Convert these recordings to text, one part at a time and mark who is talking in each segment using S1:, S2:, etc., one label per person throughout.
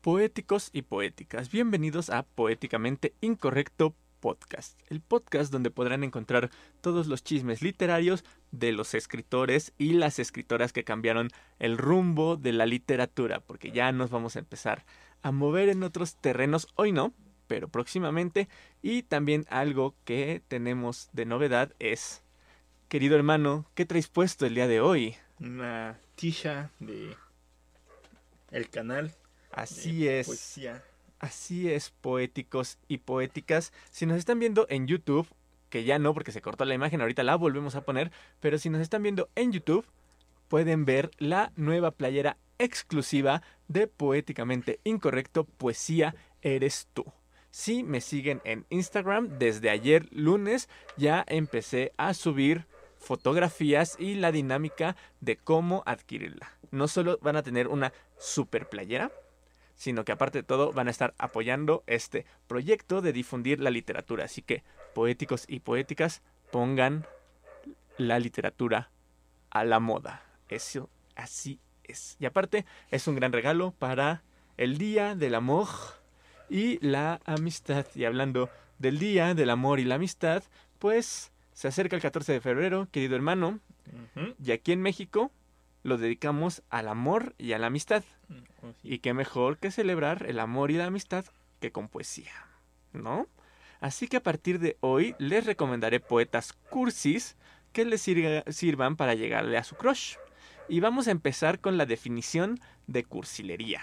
S1: Poéticos y poéticas, bienvenidos a Poéticamente Incorrecto Podcast, el podcast donde podrán encontrar todos los chismes literarios de los escritores y las escritoras que cambiaron el rumbo de la literatura, porque ya nos vamos a empezar a mover en otros terrenos, hoy no, pero próximamente, y también algo que tenemos de novedad es, querido hermano, ¿qué traes puesto el día de hoy?
S2: Una tisha de el canal
S1: Así es.
S2: Poesía.
S1: Así es, poéticos y poéticas. Si nos están viendo en YouTube, que ya no porque se cortó la imagen, ahorita la volvemos a poner, pero si nos están viendo en YouTube, pueden ver la nueva playera exclusiva de Poéticamente Incorrecto, Poesía Eres Tú. Si me siguen en Instagram, desde ayer lunes ya empecé a subir fotografías y la dinámica de cómo adquirirla. No solo van a tener una super playera, sino que aparte de todo van a estar apoyando este proyecto de difundir la literatura. Así que, poéticos y poéticas, pongan la literatura a la moda. Eso así es. Y aparte, es un gran regalo para el Día del Amor y la Amistad. Y hablando del Día del Amor y la Amistad, pues se acerca el 14 de febrero, querido hermano. Y aquí en México lo dedicamos al amor y a la amistad. Mm, oh, y qué mejor que celebrar el amor y la amistad que con poesía, ¿no? Así que a partir de hoy les recomendaré poetas cursis que les sirvan para llegarle a su crush. Y vamos a empezar con la definición de cursilería.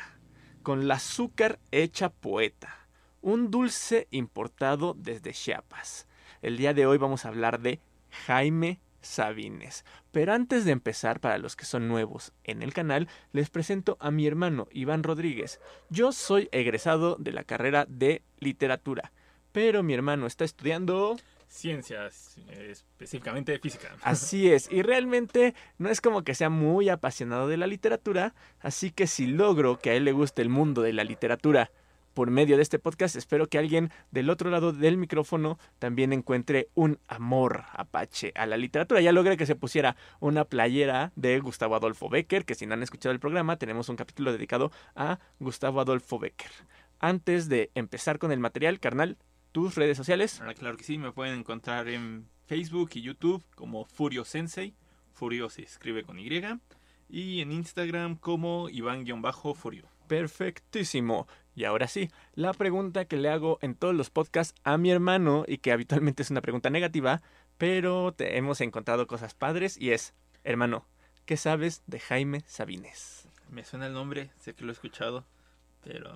S1: Con la azúcar hecha poeta. Un dulce importado desde Chiapas. El día de hoy vamos a hablar de Jaime Sabines. Pero antes de empezar, para los que son nuevos en el canal, les presento a mi hermano Iván Rodríguez. Yo soy egresado de la carrera de literatura, pero mi hermano está estudiando
S2: ciencias, específicamente física.
S1: Así es, y realmente no es como que sea muy apasionado de la literatura, así que si logro que a él le guste el mundo de la literatura por medio de este podcast. Espero que alguien del otro lado del micrófono también encuentre un amor apache a la literatura. Ya logré que se pusiera una playera de Gustavo Adolfo Becker, que si no han escuchado el programa, tenemos un capítulo dedicado a Gustavo Adolfo Becker. Antes de empezar con el material, carnal, tus redes sociales.
S2: Ah, claro que sí, me pueden encontrar en Facebook y YouTube como Furio Sensei. Furio se escribe con Y. Y en Instagram como Iván-Furio.
S1: Perfectísimo. Y ahora sí, la pregunta que le hago en todos los podcasts a mi hermano y que habitualmente es una pregunta negativa, pero te hemos encontrado cosas padres y es, hermano, ¿qué sabes de Jaime Sabines?
S2: Me suena el nombre, sé que lo he escuchado, pero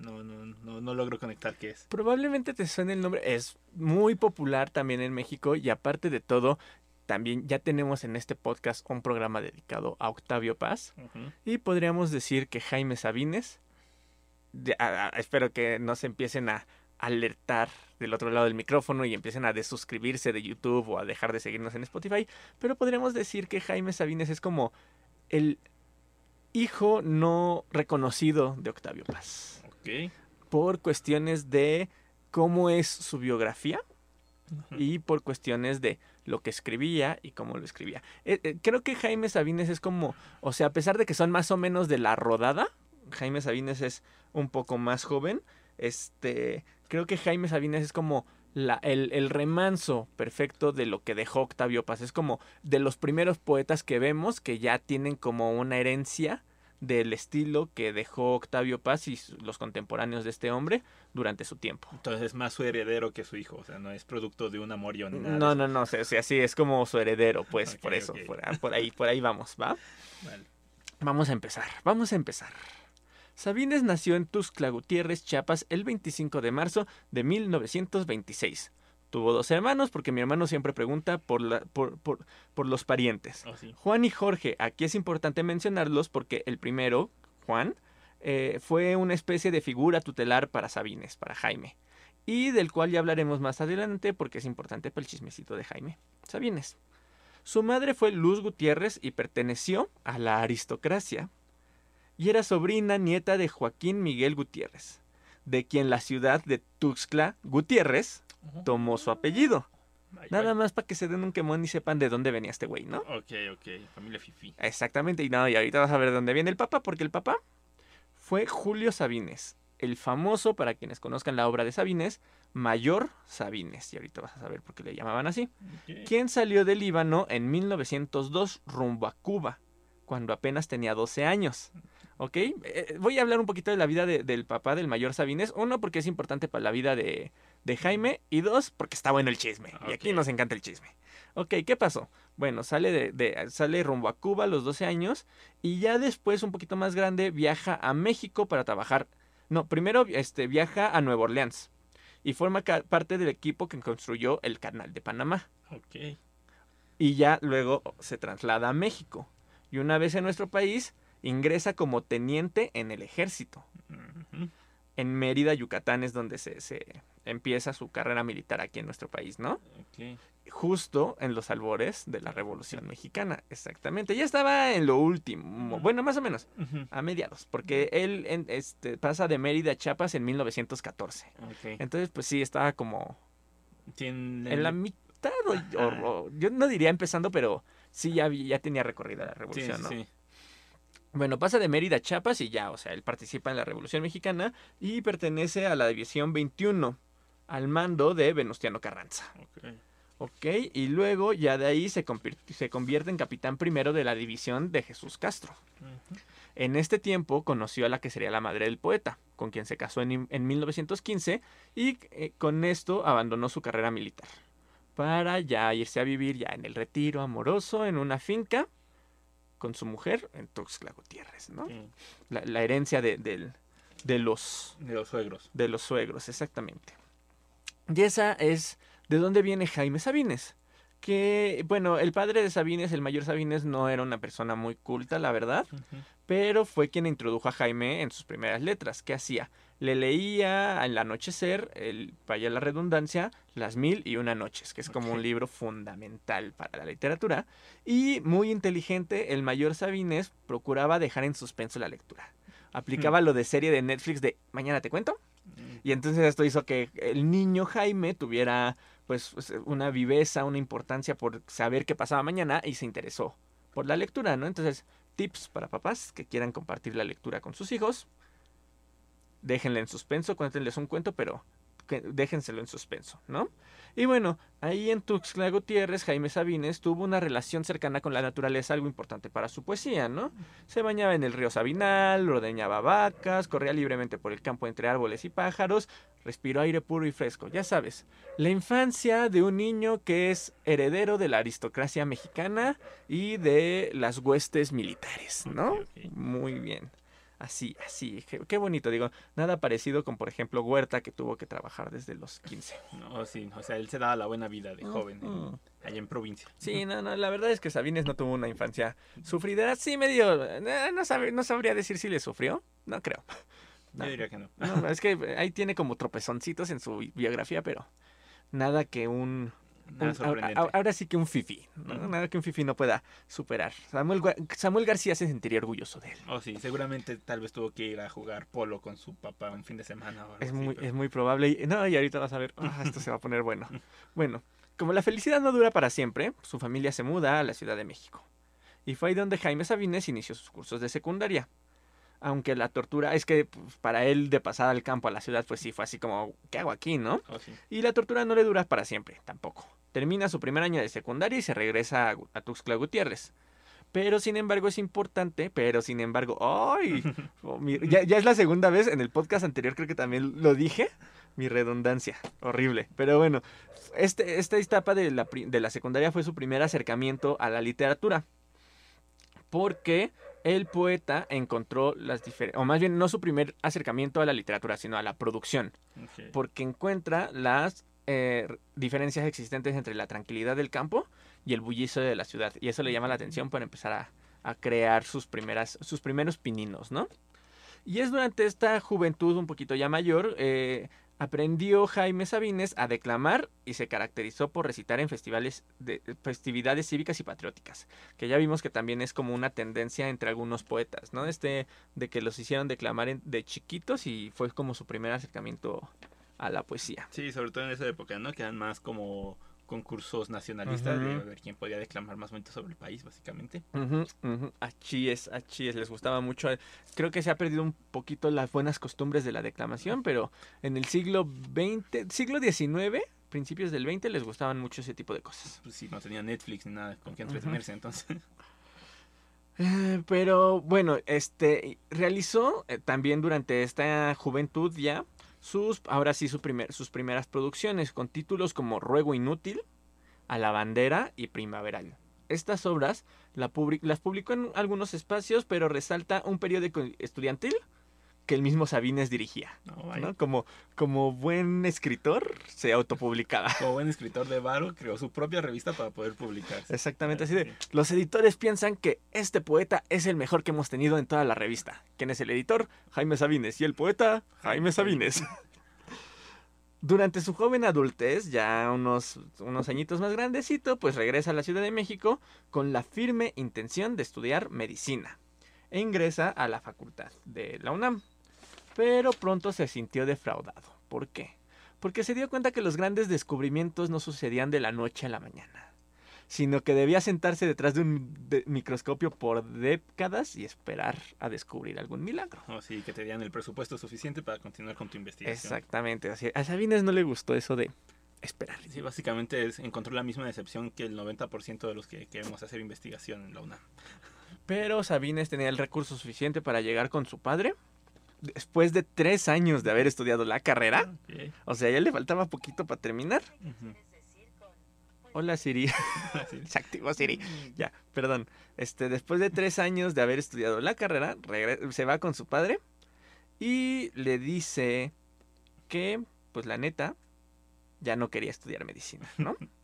S2: no, no, no, no logro conectar qué es.
S1: Probablemente te suene el nombre, es muy popular también en México y aparte de todo, también ya tenemos en este podcast un programa dedicado a Octavio Paz y podríamos decir que Jaime Sabines espero que no se empiecen a alertar del otro lado del micrófono y empiecen a desuscribirse de YouTube o a dejar de seguirnos en Spotify, pero podríamos decir que Jaime Sabines es como el hijo no reconocido de Octavio Paz. Por cuestiones de cómo es su biografía y por cuestiones de lo que escribía y cómo lo escribía. Eh, eh, creo que Jaime Sabines es como, o sea, a pesar de que son más o menos de la rodada, Jaime Sabines es un poco más joven. Este, creo que Jaime Sabines es como la, el, el, remanso perfecto de lo que dejó Octavio Paz. Es como de los primeros poetas que vemos que ya tienen como una herencia del estilo que dejó Octavio Paz y los contemporáneos de este hombre durante su tiempo.
S2: Entonces es más su heredero que su hijo, o sea, no es producto de un amorío ni nada.
S1: No, no, no, o sea, sí, es como su heredero, pues, por eso, por, ahí, por ahí vamos, ¿va? Vamos a empezar, vamos a empezar. Sabines nació en Tuxtla Gutiérrez, Chiapas, el 25 de marzo de 1926. Tuvo dos hermanos, porque mi hermano siempre pregunta por, la, por, por, los parientes. Oh, Juan y Jorge, aquí es importante mencionarlos porque el primero, Juan, eh, fue una especie de figura tutelar para Sabines, para Jaime, y del cual ya hablaremos más adelante porque es importante para el chismecito de Jaime. Sabines. Su madre fue Luz Gutiérrez y perteneció a la aristocracia y era sobrina nieta de Joaquín Miguel Gutiérrez, de quien la ciudad de Tuxtla Gutiérrez tomó su apellido. Nada más para que se den un quemón y sepan de dónde venía este güey, ¿no?
S2: Ok, ok, familia Fifi.
S1: Exactamente, y nada, y ahorita vas a ver de dónde viene el papá, porque el papá fue Julio Sabines, el famoso, para quienes conozcan la obra de Sabines, Mayor Sabines. Y ahorita vas a saber por qué le llamaban así.
S2: Ok.
S1: Quien salió del Líbano en 1902 rumbo a Cuba, cuando apenas tenía 12 años. ¿Ok? Eh, voy a hablar un poquito de la vida de- del papá del mayor Sabines. Uno, porque es importante para la vida de, de Jaime. Y dos, porque está bueno el chisme. Y aquí nos encanta el chisme. Ok, ¿qué pasó? Bueno, sale, de, de- sale rumbo a Cuba a los 12 años. Y ya después, un poquito más grande, viaja a México para trabajar. No, primero este, viaja a Nueva Orleans. Y forma parte del equipo que construyó el canal de Panamá
S2: Ok.
S1: y ya luego se traslada a México. Y una vez en nuestro país, ingresa como teniente en el ejército. En Mérida, Yucatán es donde se, se empieza su carrera militar aquí en nuestro país, ¿no? Justo en los albores de la Revolución Mexicana, exactamente. Ya estaba en lo último, bueno, más o menos, a mediados, porque él en- este, pasa de Mérida a Chiapas en 1914.
S2: Ok.
S1: Entonces, pues sí, estaba como
S2: Tiene-
S1: en la mitad, o- yo no diría empezando, pero sí ya, ya tenía recorrida la revolución,
S2: sí,
S1: ¿no?
S2: sí.
S1: Bueno, pasa de Mérida a Chiapas y ya, o sea, él participa en la Revolución Mexicana y pertenece a la División 21, al mando de Venustiano Carranza.
S2: Ok.
S1: ¿Ok? Y luego ya de ahí se, convier- se convierte en capitán primero de la división de Jesús Castro. En este tiempo conoció a la que sería la madre del poeta, con quien se casó en, en 1915 y eh, con esto abandonó su carrera militar para ya irse a vivir ya en el retiro amoroso en una finca con su mujer en Tuxtla Gutiérrez, ¿no? La, la herencia de, los
S2: De los suegros.
S1: de los suegros, exactamente. Y esa es de dónde viene Jaime Sabines. Que, bueno, el padre de Sabines, el mayor Sabines, no era una persona muy culta, la verdad, pero fue quien introdujo a Jaime en sus primeras letras. ¿Qué hacía? Le leía al anochecer, el, vaya la redundancia, Las Mil y Una Noches, que es como un libro fundamental para la literatura. Y muy inteligente, el mayor Sabines procuraba dejar en suspenso la lectura. Aplicaba lo de serie de Netflix de Mañana te cuento.
S2: Mm,
S1: Y entonces esto hizo que el niño Jaime tuviera pues una viveza, una importancia por saber qué pasaba mañana y se interesó por la lectura, ¿no? Entonces, tips para papás que quieran compartir la lectura con sus hijos. Déjenle en suspenso, cuéntenles un cuento, pero déjenselo en suspenso, ¿no? Y bueno, ahí en Tuxtla Gutiérrez, Jaime Sabines tuvo una relación cercana con la naturaleza, algo importante para su poesía, ¿no? Se bañaba en el río Sabinal, ordeñaba vacas, corría libremente por el campo entre árboles y pájaros, respiró aire puro y fresco, ya sabes. La infancia de un niño que es heredero de la aristocracia mexicana y de las huestes militares, ¿no? Muy bien. Así, así, qué, qué bonito, digo, nada parecido con, por ejemplo, Huerta, que tuvo que trabajar desde los 15.
S2: No, sí, o sea, él se daba la buena vida de joven en- allá en provincia.
S1: Sí, no, no, la verdad es que Sabines no tuvo una infancia sufrida. Sí, medio. eh, no, sabe- no sabría decir si le sufrió. No creo.
S2: Yo diría que no.
S1: No, es que ahí tiene como tropezoncitos en su bi- biografía, pero nada que un.
S2: Nada sorprendente.
S1: ahora sí que un fifi. ¿no? Nada que un fifi no pueda superar. Samuel, Samuel García se sentiría orgulloso de él.
S2: Oh, sí, seguramente tal vez tuvo que ir a jugar polo con su papá un fin de semana. o algo
S1: Es
S2: así,
S1: muy,
S2: pero-
S1: es muy probable. Y, no, y ahorita vas a ver, ah, esto se va a poner bueno. Bueno, como la felicidad no dura para siempre, su familia se muda a la Ciudad de México. Y fue ahí donde Jaime Sabines inició sus cursos de secundaria. Aunque la tortura, es que pues, para él de pasar al campo a la ciudad, pues sí, fue así como, ¿qué hago aquí, no?
S2: Oh, sí.
S1: Y la tortura no le dura para siempre, tampoco. Termina su primer año de secundaria y se regresa a, a Tuxtla Gutiérrez. Pero sin embargo es importante, pero sin embargo, ¡ay! Oh, mi- ya, ya es la segunda vez, en el podcast anterior creo que también lo dije, mi redundancia, horrible. Pero bueno, este, esta etapa de la, de la secundaria fue su primer acercamiento a la literatura. Porque el poeta encontró las diferentes, o más bien no su primer acercamiento a la literatura, sino a la producción porque encuentra las eh, diferencias existentes entre la tranquilidad del campo y el bullicio de la ciudad. Y eso le llama la atención para empezar a, a crear sus, primeras, sus primeros pininos, ¿no? Y es durante esta juventud un poquito ya mayor, eh, aprendió Jaime Sabines a declamar y se caracterizó por recitar en festivales de festividades cívicas y patrióticas, que ya vimos que también es como una tendencia entre algunos poetas, ¿no? Este de que los hicieron declamar en- de chiquitos y fue como su primer acercamiento a la poesía.
S2: Sí, sobre todo en esa época, ¿no? Que eran más como concursos nacionalistas de
S1: Ujú.
S2: ver quién podía declamar más bonito sobre el país, básicamente.
S1: Ujú, ujú. Achí es, achí es, les gustaba mucho. Creo que se ha perdido un poquito las buenas costumbres de la declamación, pero en el siglo XX, siglo XIX, principios del XX, les gustaban mucho ese tipo de cosas.
S2: Pues sí, no tenía Netflix ni nada con qué entretenerse, entonces.
S1: Eh, Pero bueno, este realizó eh, también durante esta juventud ya sus, ahora sí, su primer, sus primeras producciones con títulos como Ruego Inútil, A la Bandera y Primaveral. Estas obras la publi- las publicó en algunos espacios, pero resalta un periódico estudiantil que el mismo Sabines dirigía. Como, como buen escritor, se autopublicaba.
S2: Como buen escritor de Varo, creó su propia revista para poder publicarse.
S1: Exactamente así de, los editores piensan que este poeta es el mejor que hemos tenido en toda la revista. ¿Quién es el editor? Jaime Sabines. Y el poeta, Jaime Sabines. Durante su joven adultez, ya unos, unos añitos más grandecito, pues regresa a la Ciudad de México con la firme intención de estudiar medicina. E ingresa a la facultad de la UNAM. Pero pronto se sintió defraudado. ¿Por qué? Porque se dio cuenta que los grandes descubrimientos no sucedían de la noche a la mañana sino que debía sentarse detrás de un de- microscopio por décadas y esperar a descubrir algún milagro.
S2: O sí, que te dieran el presupuesto suficiente para continuar con tu investigación.
S1: Exactamente, así. A Sabines no le gustó eso de esperar.
S2: Sí, básicamente es- encontró la misma decepción que el 90% de los que queremos hacer investigación en la UNAM.
S1: Pero Sabines tenía el recurso suficiente para llegar con su padre. Después de tres años de haber estudiado la carrera, o sea, ya le faltaba poquito para terminar. Hola Siri, se activó Siri. Ya, perdón. Este, después de tres años de haber estudiado la carrera, se va con su padre y le dice que, pues la neta, ya no quería estudiar medicina, ¿no?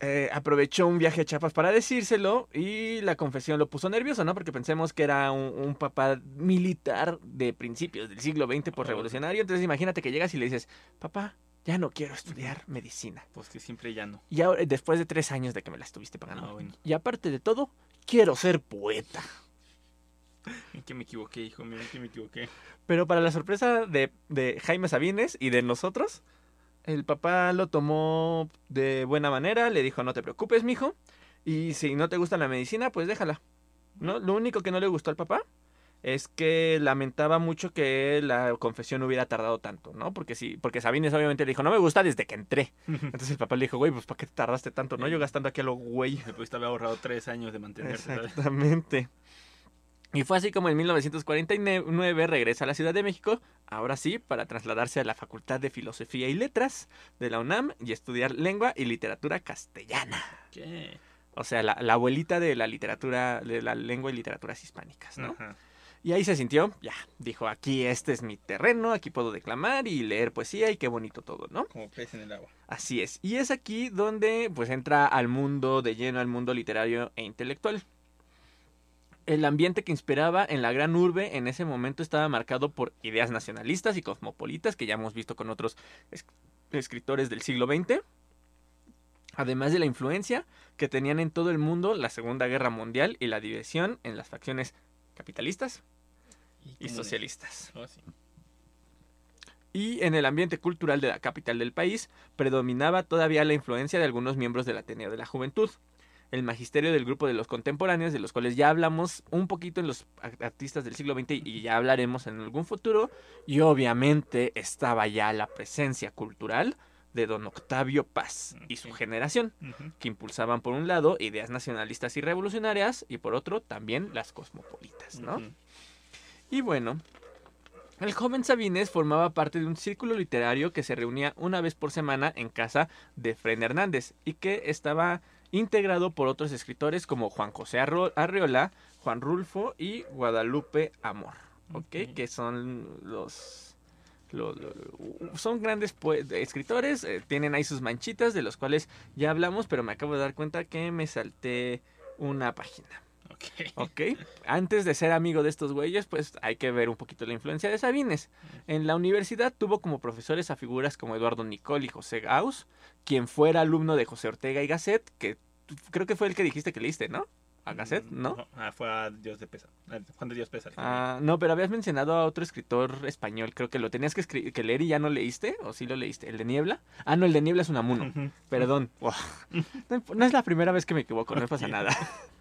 S1: Eh, aprovechó un viaje a Chiapas para decírselo y la confesión lo puso nervioso, ¿no? Porque pensemos que era un, un papá militar de principios del siglo XX por
S2: Oh.
S1: revolucionario. Entonces imagínate que llegas y le dices, papá, ya no quiero estudiar medicina.
S2: Pues que siempre ya no.
S1: Y ahora, después de tres años de que me la estuviste pagando.
S2: Ah, bueno.
S1: Y aparte de todo, quiero ser poeta.
S2: ¿En qué me equivoqué, hijo mío? ¿En qué me equivoqué?
S1: Pero para la sorpresa de, de Jaime Sabines y de nosotros, el papá lo tomó de buena manera, le dijo, no te preocupes, mijo. Y si no te gusta la medicina, pues déjala. ¿No? Lo único que no le gustó al papá es que lamentaba mucho que la confesión hubiera tardado tanto, ¿no? Porque sí, porque Sabines obviamente le dijo, no me gusta desde que entré. Entonces el papá le dijo, güey, pues ¿para qué te tardaste tanto? No, yo gastando aquí a lo güey.
S2: Me pudiste haber ahorrado tres años de mantenerte. ¿sabes?
S1: Y fue así como en 1949 regresa a la Ciudad de México, ahora sí, para trasladarse a la Facultad de Filosofía y Letras de la UNAM y estudiar lengua y literatura castellana.
S2: ¿Qué?
S1: O sea, la, la abuelita de la literatura, de la lengua y literaturas hispánicas, ¿no?
S2: Ajá.
S1: Y ahí se sintió, ya, dijo, aquí este es mi terreno, aquí puedo declamar y leer poesía y qué bonito todo, ¿no?
S2: Como pez en el agua.
S1: Así es. Y es aquí donde pues entra al mundo de lleno, al mundo literario e intelectual. El ambiente que inspiraba en la gran urbe en ese momento estaba marcado por ideas nacionalistas y cosmopolitas que ya hemos visto con otros es- escritores del siglo XX. Además de la influencia que tenían en todo el mundo la Segunda Guerra Mundial y la división en las facciones capitalistas y socialistas.
S2: Oh, sí.
S1: Y en el ambiente cultural de la capital del país predominaba todavía la influencia de algunos miembros del Ateneo de la Juventud, el magisterio del grupo de los contemporáneos, de los cuales ya hablamos un poquito en los artistas del siglo XX y ya hablaremos en algún futuro, y obviamente estaba ya la presencia cultural de don Octavio Paz y su generación, que impulsaban por un lado ideas nacionalistas y revolucionarias y por otro también las cosmopolitas, ¿no? Y bueno, el joven Sabines formaba parte de un círculo literario que se reunía una vez por semana en casa de Fren Hernández y que estaba integrado por otros escritores como Juan José Arreola, Juan Rulfo y Guadalupe Amor, ¿ok?
S2: Ok.
S1: Que son los... lo- lo- son grandes escritores, eh, tienen ahí sus manchitas de los cuales ya hablamos, pero me acabo de dar cuenta que me salté una página.
S2: Ok.
S1: Ok, antes de ser amigo de estos güeyes, pues hay que ver un poquito la influencia de Sabines. En la universidad tuvo como profesores a figuras como Eduardo Nicol y José Gauss, quien fuera alumno de José Ortega y Gasset, que creo que fue el que dijiste que leíste, ¿no? a cassette, ¿no?
S2: Ah, fue a Dios de Pesa. a Juan de Dios Pesa.
S1: Ah, no, pero habías mencionado a otro escritor español. Creo que lo tenías que, que leer y ya no leíste. ¿O sí lo leíste? ¿El de Niebla? Ah, no, el de Niebla es Unamuno.
S2: Ujú.
S1: Perdón. Wow. No, no es la primera vez que me equivoco, no pasa nada.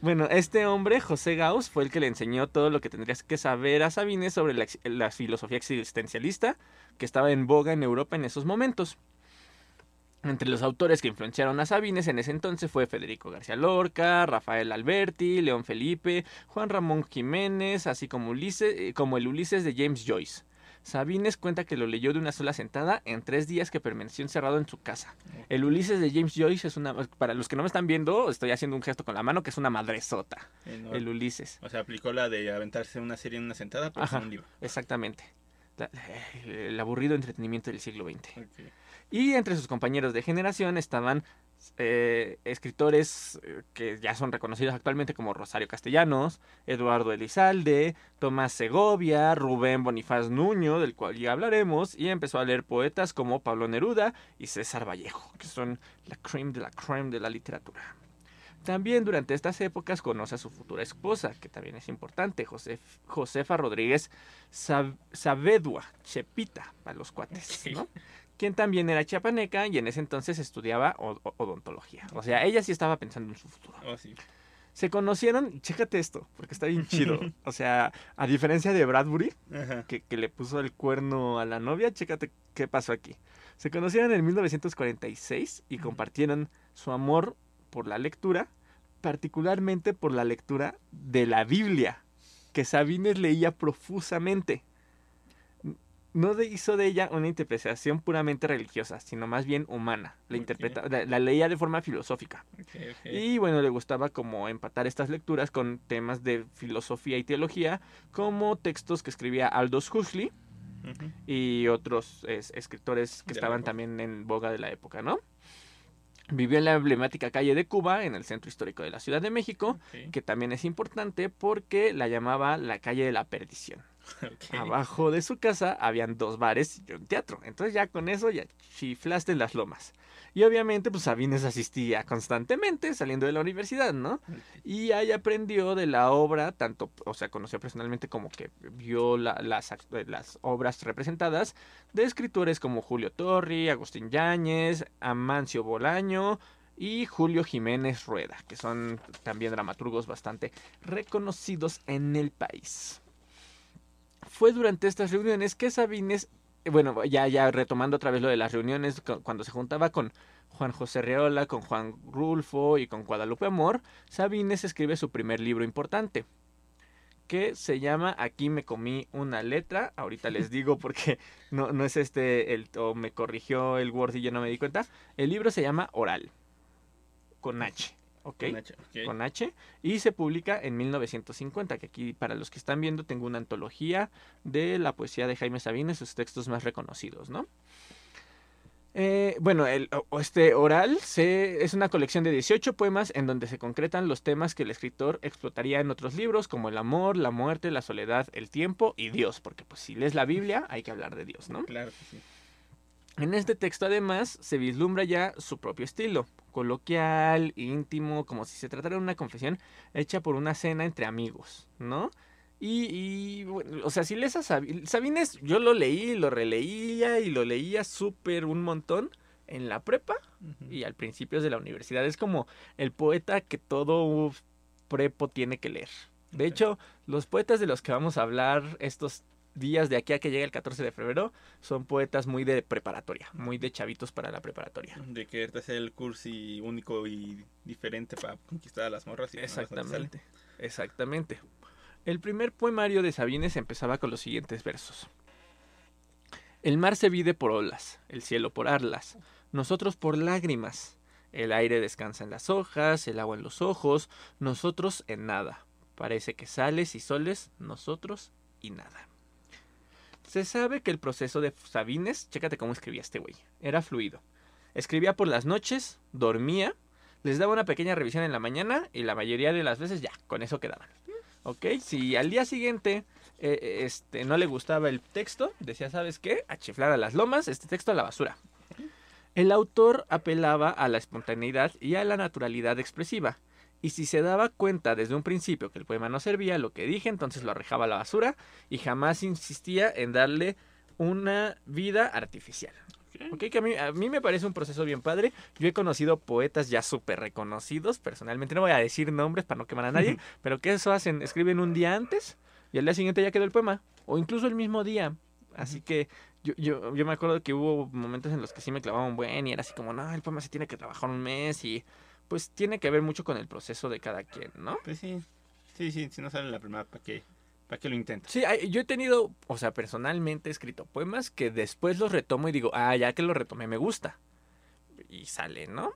S1: Bueno, este hombre, José Gauss, fue el que le enseñó todo lo que tendrías que saber a Sabines sobre la, filosofía existencialista que estaba en boga en Europa en esos momentos. Entre los autores que influenciaron a Sabines en ese entonces fue Federico García Lorca, Rafael Alberti, León Felipe, Juan Ramón Jiménez, así como, eh, como el Ulises de James Joyce. Sabines cuenta que lo leyó de una sola sentada en tres días que permaneció encerrado en su casa. El Ulises de James Joyce es una... Para los que no me están viendo, estoy haciendo un gesto con la mano que es una madresota.
S2: Enorme.
S1: El Ulises.
S2: O sea, aplicó la de aventarse una serie en una sentada, pero
S1: Ajá.
S2: con un libro.
S1: Exactamente. La- El aburrido entretenimiento del siglo XX. Y entre sus compañeros de generación estaban eh, escritores eh, que ya son reconocidos actualmente como Rosario Castellanos, Eduardo Elizalde, Tomás Segovia, Rubén Bonifaz Nuño, del cual ya hablaremos, y empezó a leer poetas como Pablo Neruda y César Vallejo, que son la creme de la creme de la literatura. También durante estas épocas conoce a su futura esposa, que también es importante, Josef- Josefa Rodríguez Sa- Saavedua, Chepita, para los cuates, ¿no? Quien también era chiapaneca y en ese entonces estudiaba odontología. O sea, ella sí estaba pensando en su futuro.
S2: Oh, sí.
S1: Se conocieron, chécate esto, porque está bien chido. O sea, a diferencia de Bradbury, que, que le puso el cuerno a la novia, chécate qué pasó aquí. Se conocieron en 1946 y compartieron su amor por la lectura, particularmente por la lectura de la Biblia, que Sabines leía profusamente. No hizo de ella una interpretación puramente religiosa, sino más bien humana. La, interpreta, la, la leía de forma filosófica. Y bueno, le gustaba como empatar estas lecturas con temas de filosofía y teología, como textos que escribía Aldous Huxley y otros es- escritores que
S2: De
S1: estaban también en boga de la época, ¿no? Vivió en la emblemática calle de Cuba, en el centro histórico de la Ciudad de México, que también es importante porque la llamaba la calle de la perdición. Abajo de su casa habían dos bares y un teatro. Entonces ya con eso ya chiflaste en las lomas. Y obviamente pues Sabines asistía constantemente saliendo de la universidad, ¿no? Y ahí aprendió de la obra, tanto, o sea, conoció personalmente como que vio la- las, eh, las obras representadas de escritores como Julio Torri, Agustín Yáñez, Amancio Bolaño y Julio Jiménez Rueda, que son también dramaturgos bastante reconocidos en el país. Fue durante estas reuniones que Sabines, bueno, ya, ya retomando otra vez lo de las reuniones, cu- cuando se juntaba con Juan José Reola, con Juan Rulfo y con Guadalupe Amor, Sabines escribe su primer libro importante, que se llama Aquí me comí una letra. Ahorita les digo porque no, no es este, el, o me corrigió el Word y yo no me di cuenta. El libro se llama Oral, con H,
S2: Con H.
S1: Con H, y se publica en 1950, que aquí para los que están viendo tengo una antología de la poesía de Jaime Sabines, sus textos más reconocidos, ¿no? Eh, bueno, el, este oral se, es una colección de 18 poemas en donde se concretan los temas que el escritor explotaría en otros libros como el amor, la muerte, la soledad, el tiempo y Dios, porque pues si lees la Biblia hay que hablar de Dios, ¿no?
S2: Claro que sí.
S1: En este texto además se vislumbra ya su propio estilo, coloquial, íntimo, como si se tratara de una confesión hecha por una cena entre amigos, ¿no? Y, y, bueno, o sea, si lees a Sabi- Sabines, yo lo leí, lo releía y lo leía súper un montón en la prepa y al principio de la universidad. Es como el poeta que todo prepo tiene que leer. De hecho, los poetas de los que vamos a hablar estos días de aquí a que llegue el 14 de febrero son poetas muy de preparatoria, muy de chavitos para la preparatoria.
S2: De quererte hacer el curso y único y diferente para conquistar a las morras. Y no.
S1: Exactamente, exactamente. El primer poemario de Sabines empezaba con los siguientes versos. El mar se vide por olas, el cielo por arlas, nosotros por lágrimas. El aire descansa en las hojas, el agua en los ojos, nosotros en nada. Parece que sales y soles, nosotros y nada. Se sabe que el proceso de Sabines, chécate cómo escribía este güey, era fluido. Escribía por las noches, dormía, les daba una pequeña revisión en la mañana y la mayoría de las veces ya, con eso quedaban. ¿Ok? Si al día siguiente eh, este, no le gustaba el texto, decía, ¿sabes qué? A chiflar a las lomas, este texto a la basura. El autor apelaba a la espontaneidad y a la naturalidad expresiva, y si se daba cuenta desde un principio que el poema no servía, lo que dije, entonces lo arrojaba a la basura y jamás insistía en darle una vida artificial.
S2: Ok.
S1: Ok, que a mí, a mí me parece un proceso bien padre. Yo he conocido poetas ya súper reconocidos, personalmente. No voy a decir nombres para no quemar a nadie, pero que eso hacen, escriben un día antes y al día siguiente ya quedó el poema. O incluso el mismo día. Así que yo, yo, yo me acuerdo que hubo momentos en los que sí me clavaba un buen y era así como, no, el poema se tiene que trabajar un mes y pues tiene que ver mucho con el proceso de cada quien, ¿no?
S2: Pues sí. Sí, sí, si no sale la primera, ¿para qué? ¿Para qué lo intentas?
S1: Sí, yo he tenido, o sea, personalmente he escrito poemas que después los retomo y digo, ah, ya que lo retomé me gusta. Y sale, ¿no?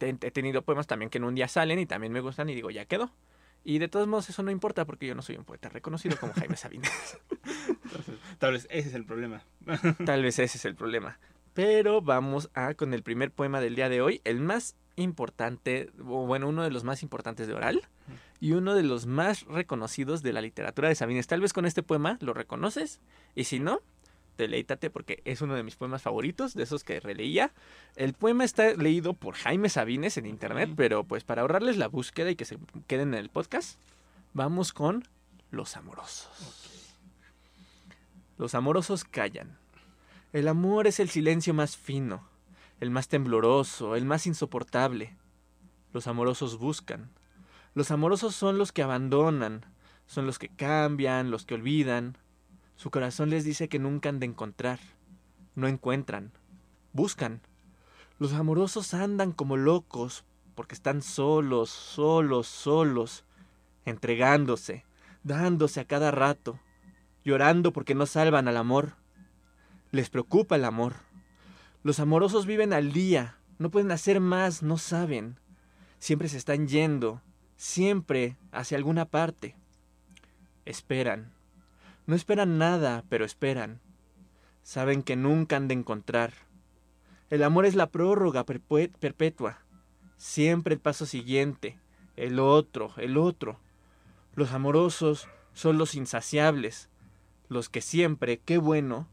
S1: He tenido poemas también que en un día salen y también me gustan y digo, ya quedó. Y de todos modos eso no importa porque yo no soy un poeta reconocido como Jaime Sabines.
S2: Entonces, tal vez ese es el problema.
S1: Tal vez ese es el problema. Pero vamos a con el primer poema del día de hoy, el más importante, o bueno, uno de los más importantes de oral y uno de los más reconocidos de la literatura de Sabines. Tal vez con este poema lo reconoces y si no, deleítate porque es uno de mis poemas favoritos, de esos que releía. El poema está leído por Jaime Sabines en internet, pero pues para ahorrarles la búsqueda y que se queden en el podcast, vamos con Los Amorosos. Los amorosos callan. El amor es el silencio más fino, el más tembloroso, el más insoportable. Los amorosos buscan. Los amorosos son los que abandonan, son los que cambian, los que olvidan. Su corazón les dice que nunca han de encontrar. No encuentran. Buscan. Los amorosos andan como locos porque están solos, solos, solos, entregándose, dándose a cada rato, llorando porque no salvan al amor. Les preocupa el amor. Los amorosos viven al día, no pueden hacer más, no saben. Siempre se están yendo, siempre hacia alguna parte. Esperan. No esperan nada, pero esperan. Saben que nunca han de encontrar. El amor es la prórroga perpetua. Siempre el paso siguiente, el otro, el otro. Los amorosos son los insaciables, los que siempre, qué bueno,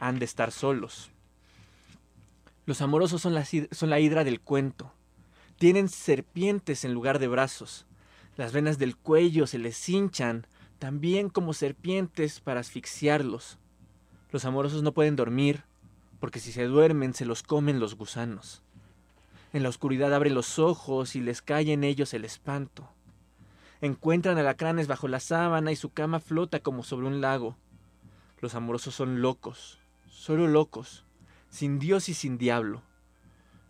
S1: han de estar solos. Los amorosos son la, hidra del cuento. Tienen serpientes en lugar de brazos. Las venas del cuello se les hinchan, también como serpientes para asfixiarlos. Los amorosos no pueden dormir, porque si se duermen se los comen los gusanos. En la oscuridad abren los ojos y les cae en ellos el espanto. Encuentran alacranes bajo la sábana y su cama flota como sobre un lago. Los amorosos son locos, solo locos, sin Dios y sin diablo.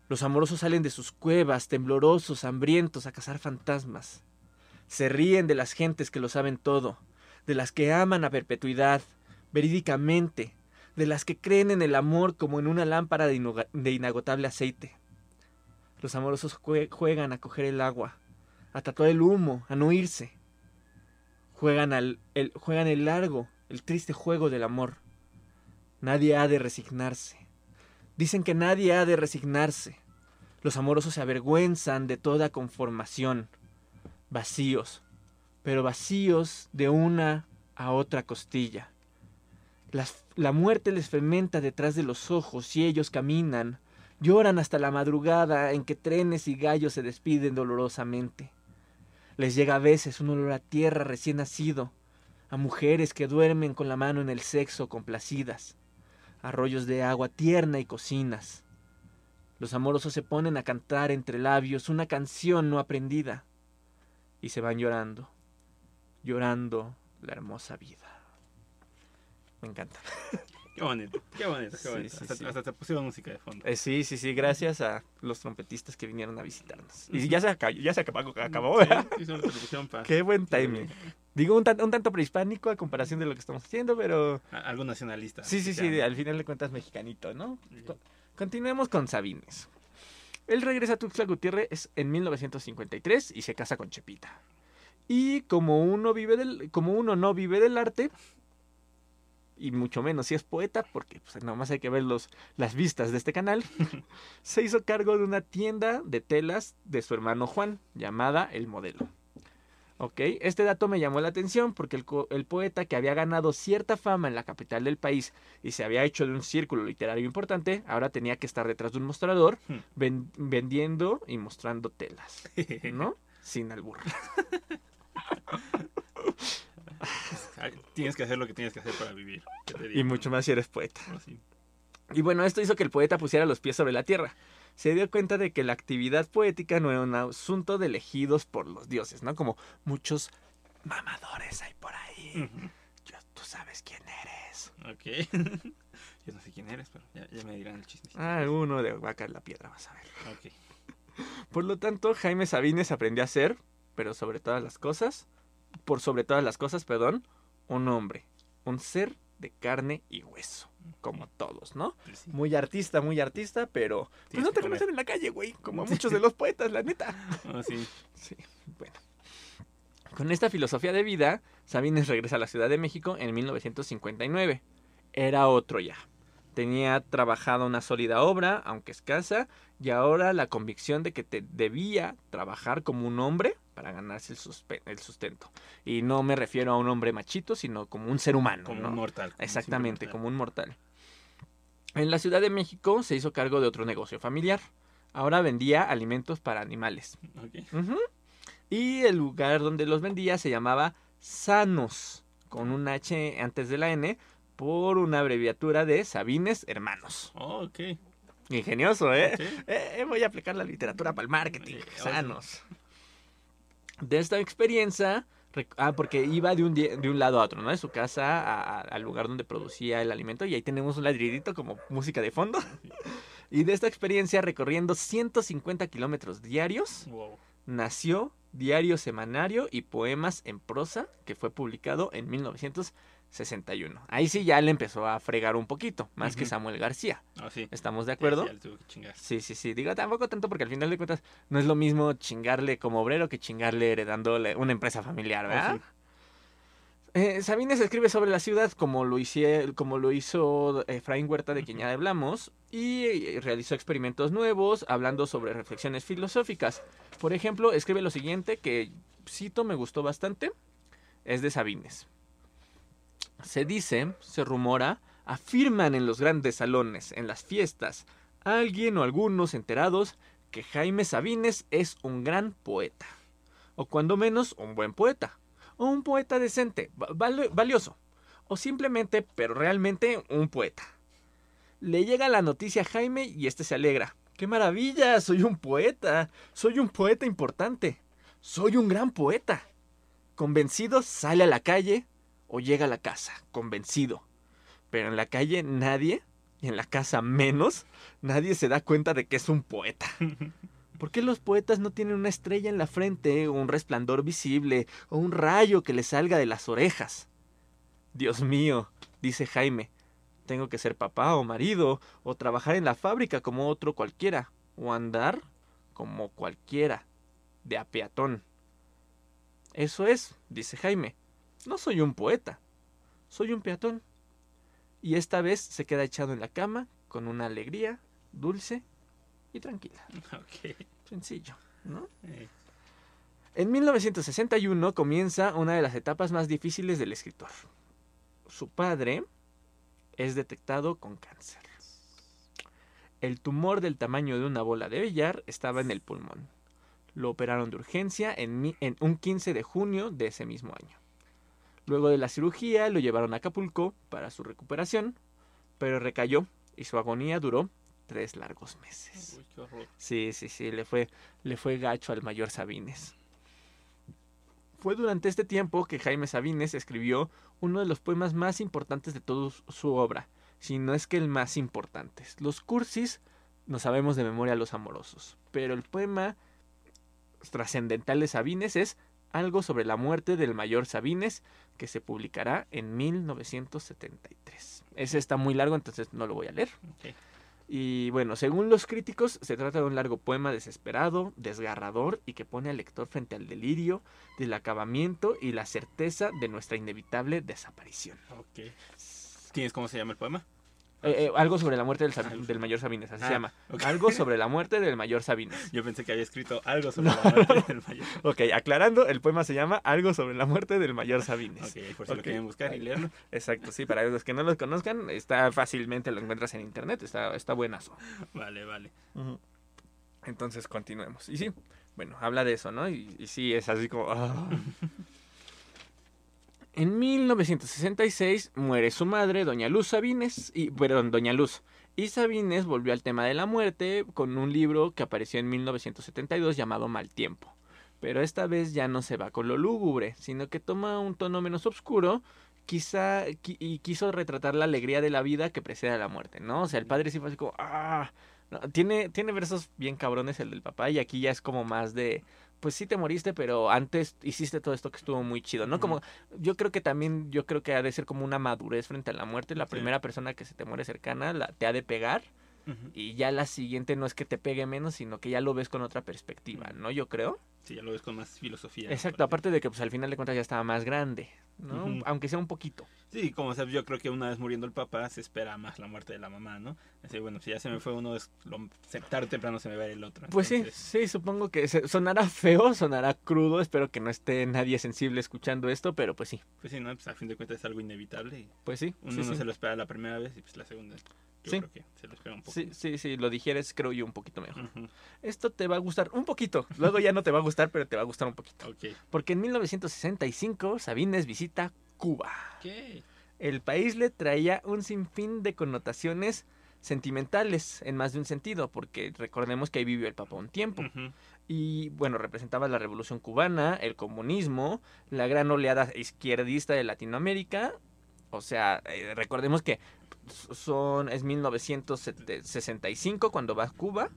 S1: Los amorosos salen de sus cuevas, temblorosos, hambrientos, a cazar fantasmas. Se ríen de las gentes que lo saben todo, de las que aman a perpetuidad, verídicamente, de las que creen en el amor como en una lámpara de, inagotable aceite. Los amorosos jue- juegan a coger el agua, a tatuar el humo, a no irse. Juegan, al, el, juegan el largo, el triste juego del amor. Nadie ha de resignarse. Dicen que nadie ha de resignarse. Los amorosos se avergüenzan de toda conformación. Vacíos, pero vacíos de una a otra costilla. La muerte les fermenta detrás de los ojos y ellos caminan, lloran hasta la madrugada en que trenes y gallos se despiden dolorosamente. Les llega a veces un olor a tierra recién nacido, a mujeres que duermen con la mano en el sexo complacidas, arroyos de agua tierna y cocinas. Los amorosos se ponen a cantar entre labios una canción no aprendida y se van llorando, llorando la hermosa vida. Me encanta.
S2: Qué bonito, qué bonito, qué
S1: Sí,
S2: bonito.
S1: sí,
S2: hasta,
S1: sí.
S2: hasta te pusieron música de fondo.
S1: Eh, sí, sí, sí, gracias a los trompetistas que vinieron a visitarnos. Y ya se acabó, ya se acabó, acabó
S2: Sí, sí,
S1: Qué buen timing. Digo un, tan- un tanto prehispánico a comparación de lo que estamos haciendo, pero
S2: Algo nacionalista.
S1: sí, sí, sí, al final de cuentas mexicanito, ¿no? Co- Continuemos con Sabines. Él regresa a Tuxtla Gutiérrez en 1953 y se casa con Chepita. Y como uno vive del, como uno no vive del arte, y mucho menos si es poeta, porque pues, nomás hay que ver los, las vistas de este canal, se hizo cargo de una tienda de telas de su hermano Juan, llamada El Modelo. Ok, este dato me llamó la atención porque el, el poeta que había ganado cierta fama en la capital del país y se había hecho de un círculo literario importante, ahora tenía que estar detrás de un mostrador
S2: Hmm.
S1: ven- vendiendo y mostrando telas, ¿no? sin albur.
S2: Tienes que hacer lo que tienes que hacer para vivir. ¿qué te
S1: Y mucho más si eres poeta.
S2: Así.
S1: Y bueno, esto hizo que el poeta pusiera los pies sobre la tierra. Se dio cuenta de que la actividad poética no era un asunto de elegidos por los dioses, ¿no? Como muchos mamadores hay por ahí.
S2: Ujú.
S1: Yo- tú sabes quién eres.
S2: Ok. Yo no sé quién eres, pero ya, ya me dirán el chisme.
S1: Ah, uno de vaca en la piedra, vas a ver.
S2: Ok.
S1: Por lo tanto, Jaime Sabines aprendió a ser, pero sobre todas las cosas, por sobre todas las cosas, perdón, un hombre, un ser de carne y hueso, como todos, ¿no?
S2: Sí.
S1: Muy artista, muy artista, pero pues no te conocen en la calle, güey, como a muchos de los poetas, la neta.
S2: Ah, sí.
S1: Sí, bueno. Con esta filosofía de vida, Sabines regresa a la Ciudad de México en 1959. Era otro ya. Tenía trabajado una sólida obra, aunque escasa, y ahora la convicción de que te debía trabajar como un hombre para ganarse el, sustento. Y no me refiero a un hombre machito, sino como un ser humano.
S2: Como
S1: ¿no?
S2: un mortal. como
S1: Exactamente, como un mortal. En la Ciudad de México se hizo cargo de otro negocio familiar. Ahora vendía alimentos para animales. Y el lugar donde los vendía se llamaba Sanos, con un H antes de la N, por una abreviatura de Sabines Hermanos.
S2: Oh, ok.
S1: Ingenioso, ¿eh?
S2: Ok.
S1: Eh, voy a aplicar la literatura para el marketing.
S2: Eh,
S1: Sanos. De esta experiencia, ah, porque iba de un, de un lado a otro, ¿no? De su casa a- a- al lugar donde producía el alimento y ahí tenemos un ladridito como música de fondo. Y de esta experiencia, recorriendo 150 kilómetros diarios,
S2: Wow.
S1: nació Diario Semanario y Poemas en Prosa, que fue publicado en 1961. Ahí sí ya le empezó a fregar un poquito, más que. Samuel García.
S2: Ah, sí.
S1: ¿Estamos de acuerdo? Sí, sí, sí. Digo, tampoco tanto porque al final de cuentas no es lo mismo chingarle como obrero que chingarle heredándole una empresa familiar, ¿verdad?
S2: Oh, sí.
S1: Eh, Sabines escribe sobre la ciudad como lo, hicie- como lo hizo Efraín Huerta, de quien ya hablamos, y eh, realizó experimentos nuevos hablando sobre reflexiones filosóficas. Por ejemplo, escribe lo siguiente que cito, me gustó bastante, es de Sabines. Se dice, se rumora, afirman en los grandes salones, en las fiestas, alguien o algunos enterados que Jaime Sabines es un gran poeta, o cuando menos un buen poeta o un poeta decente, va- vali- valioso, o simplemente, pero realmente, un poeta. Le llega la noticia a Jaime y este se alegra. ¡Qué maravilla! Soy un poeta. Soy un poeta importante. Soy un gran poeta. Convencido, sale a la calle o llega a la casa, convencido. Pero en la calle nadie, y en la casa menos, nadie se da cuenta de que es un poeta. ¿Por qué los poetas no tienen una estrella en la frente, o un resplandor visible, o un rayo que les salga de las orejas? Dios mío, dice Jaime, tengo que ser papá o marido, o trabajar en la fábrica como otro cualquiera, o andar como cualquiera, de a peatón. Eso es, dice Jaime, no soy un poeta, soy un peatón. Y esta vez se queda echado en la cama con una alegría dulce y tranquila.
S2: Ok.
S1: Sencillo, ¿no?
S2: Eh,
S1: En 1961 comienza una de las etapas más difíciles del escritor. Su padre es detectado con cáncer. El tumor del tamaño de una bola de billar estaba en el pulmón. Lo operaron de urgencia en, en un 15 de junio de ese mismo año. Luego de la cirugía lo llevaron a Acapulco para su recuperación, pero recayó y su agonía duró tres largos meses.
S2: uy, qué horror.
S1: Sí, sí, sí, le fue, le fue gacho al mayor Sabines. Fue durante este tiempo que Jaime Sabines escribió uno de los poemas más importantes de toda su obra, si no es que el más importante. Los cursis no sabemos de memoria los amorosos, pero el poema trascendental de Sabines es Algo sobre la muerte del mayor Sabines, que se publicará en 1973. Ese está muy largo, entonces no lo voy a leer. Y bueno, según los críticos, se trata de un largo poema desesperado, desgarrador y que pone al lector frente al delirio, del acabamiento y la certeza de nuestra inevitable desaparición.
S2: Ok. ¿Tienes cómo se llama el poema?
S1: Eh, eh, algo sobre la muerte del, mayor Sabines, así
S2: Ah,
S1: se llama.
S2: ok.
S1: Algo sobre la muerte del mayor Sabines.
S2: Yo pensé que había escrito algo sobre la muerte del mayor.
S1: Ok, aclarando, el poema se llama Algo sobre la muerte del mayor Sabines.
S2: Ok, por si lo quieren buscar y leerlo.
S1: Exacto, sí, para los que no los conozcan, está fácilmente, lo encuentras en internet, está, está buenazo.
S2: Vale, vale.
S1: Entonces continuemos. Y sí, bueno, habla de eso, ¿no? Y, y sí, es así como... ah. En 1966 muere su madre, Doña Luz Sabines, y, perdón, Doña Luz. Y Sabines volvió al tema de la muerte con un libro que apareció en 1972 llamado Mal Tiempo. Pero esta vez ya no se va con lo lúgubre, sino que toma un tono menos oscuro, quizá qui- y quiso retratar la alegría de la vida que precede a la muerte, ¿no? O sea, el padre sí fue así como, ah, tiene, tiene versos bien cabrones el del papá y aquí ya es como más de, pues sí te moriste, pero antes hiciste todo esto que estuvo muy chido, ¿no? Como, yo creo que también, yo creo que ha de ser como una madurez frente a la muerte, la
S2: Sí.
S1: primera persona que se te muere cercana la, te ha de pegar y ya la siguiente no es que te pegue menos, sino que ya lo ves con otra perspectiva, ¿no? Yo creo.
S2: Sí, ya lo ves con más filosofía.
S1: Exacto, aparte de que pues al final de cuentas ya estaba más grande, ¿no? Aunque sea un poquito.
S2: Sí, como sabes, yo creo que una vez muriendo el papá se espera más la muerte de la mamá, ¿no? Así, bueno, si ya se me fue uno, es lo, se- tarde o temprano se me va el otro.
S1: Pues sí,
S2: entonces,
S1: sí, supongo que sonará feo, sonará crudo, espero que no esté nadie sensible escuchando esto, pero pues sí,
S2: Pues sí, ¿no? Pues a fin de cuentas es algo inevitable. Y
S1: pues sí.
S2: uno
S1: sí,
S2: no
S1: sí.
S2: se lo espera la primera vez y pues la segunda, yo
S1: Sí.
S2: creo que se lo espera un poco.
S1: Sí, sí, sí, lo digieres creo yo un poquito mejor. Esto te va a gustar un poquito, luego ya no te va a gustar, pero te va a gustar un poquito.
S2: Ok.
S1: Porque en 1965 Sabines visita Cuba.
S2: ¿Qué?
S1: El país le traía un sinfín de connotaciones sentimentales en más de un sentido, porque recordemos que ahí vivió el Papa un tiempo. Y bueno, representaba la revolución cubana, el comunismo, la gran oleada izquierdista de Latinoamérica. O sea, eh, recordemos que son, es 1965 cuando va a Cuba,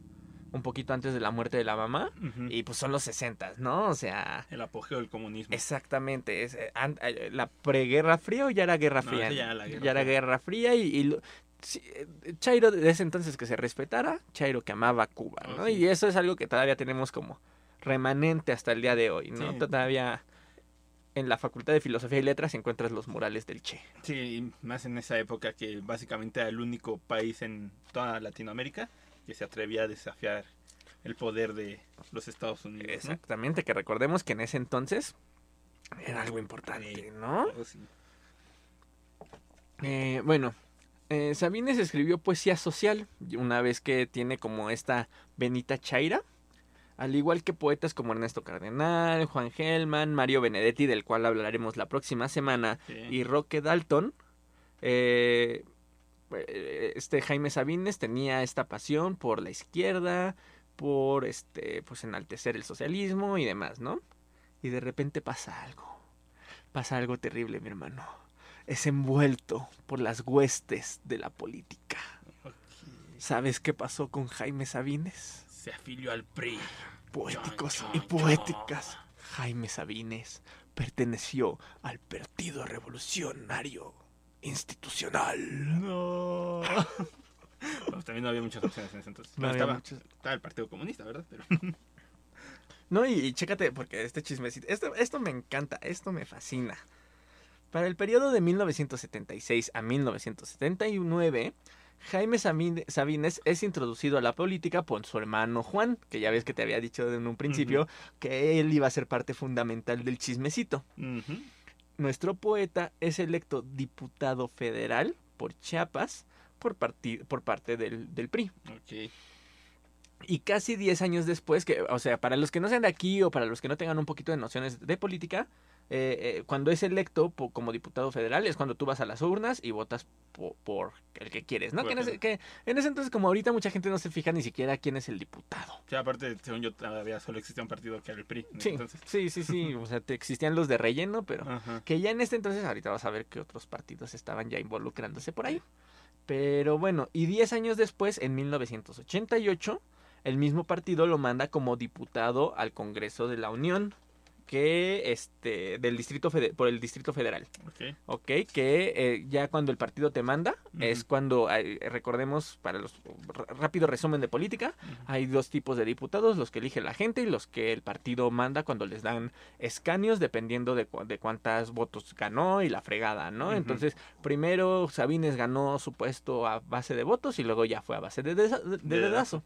S1: un poquito antes de la muerte de la mamá, y pues son los 60, ¿no? O sea,
S2: El apogeo del comunismo.
S1: exactamente, es, eh, an- eh, la preguerra fría o ya era guerra fría.
S2: ya era la guerra
S1: Ya era
S2: fría.
S1: guerra fría y, y lo- sí, eh, Chairo de ese entonces que se respetara, Chairo que amaba Cuba,
S2: Oh,
S1: ¿no?
S2: sí.
S1: Y eso es algo que todavía tenemos como remanente hasta el día de hoy, ¿no?
S2: Sí.
S1: Todavía en la Facultad de Filosofía y Letras encuentras los murales del Che.
S2: Sí, más en esa época que básicamente era el único país en toda Latinoamérica que se atrevía a desafiar el poder de los Estados Unidos. ¿no?
S1: Exactamente, que recordemos que en ese entonces era algo importante. ¿no?
S2: Sí.
S1: Eh, bueno, eh, Sabines escribió poesía social, una vez que tiene como esta venita chaira, al igual que poetas como Ernesto Cardenal, Juan Gelman, Mario Benedetti, del cual hablaremos la próxima semana,
S2: Sí.
S1: y Roque Dalton. eh, eh, este Jaime Sabines tenía esta pasión por la izquierda, por este, pues enaltecer el socialismo y demás, ¿no? Y de repente pasa algo. Pasa algo terrible, mi hermano. Es envuelto por las huestes de la política. ¿Sabes qué pasó con Jaime Sabines?
S2: Se afilió al PRI.
S1: Poéticos y poéticas. Jaime Sabines perteneció al Partido Revolucionario Institucional.
S2: No. Pues también no había muchas opciones en ese entonces.
S1: No
S2: Bueno, estaba, estaba el Partido Comunista, ¿verdad? Pero
S1: No, y, y chécate, porque este chismecito, esto, esto me encanta, esto me fascina. Para el periodo de 1976 a 1979, Jaime Sabine- Sabines es introducido a la política por su hermano Juan, que ya ves que te había dicho en un principio que él iba a ser parte fundamental del chismecito. Nuestro poeta es electo diputado federal por Chiapas por, parte del, del PRI. Y casi 10 años después, que, o sea, para los que no sean de aquí o para los que no tengan un poquito de nociones de política, eh, eh, cuando es electo po- como diputado federal es cuando tú vas a las urnas y votas po- por el que quieres, ¿no? Que en, ese, que en ese entonces, como ahorita mucha gente no se fija ni siquiera quién es el diputado.
S2: Sí, aparte, según yo, todavía solo existía un partido que era el PRI.
S1: Sí,
S2: Entonces.
S1: sí, sí, sí, o sea, te existían los de relleno, pero
S2: Ajá.
S1: que ya en este entonces, ahorita vas a ver que otros partidos estaban ya involucrándose por ahí. Pero bueno, y 10 años después, en 1988, el mismo partido lo manda como diputado al Congreso de la Unión, que este del distrito Fede- por el Distrito Federal,
S2: Ok.
S1: ¿ok? Que eh, ya cuando el partido te manda, es cuando, recordemos, para los rápido resumen de política, hay dos tipos de diputados, los que elige la gente y los que el partido manda cuando les dan escaños, dependiendo de, cu- de cuántas votos ganó y la fregada, ¿no? Entonces, primero Sabines ganó su puesto a base de votos y luego ya fue a base de, desa- de- de
S2: Dedazo.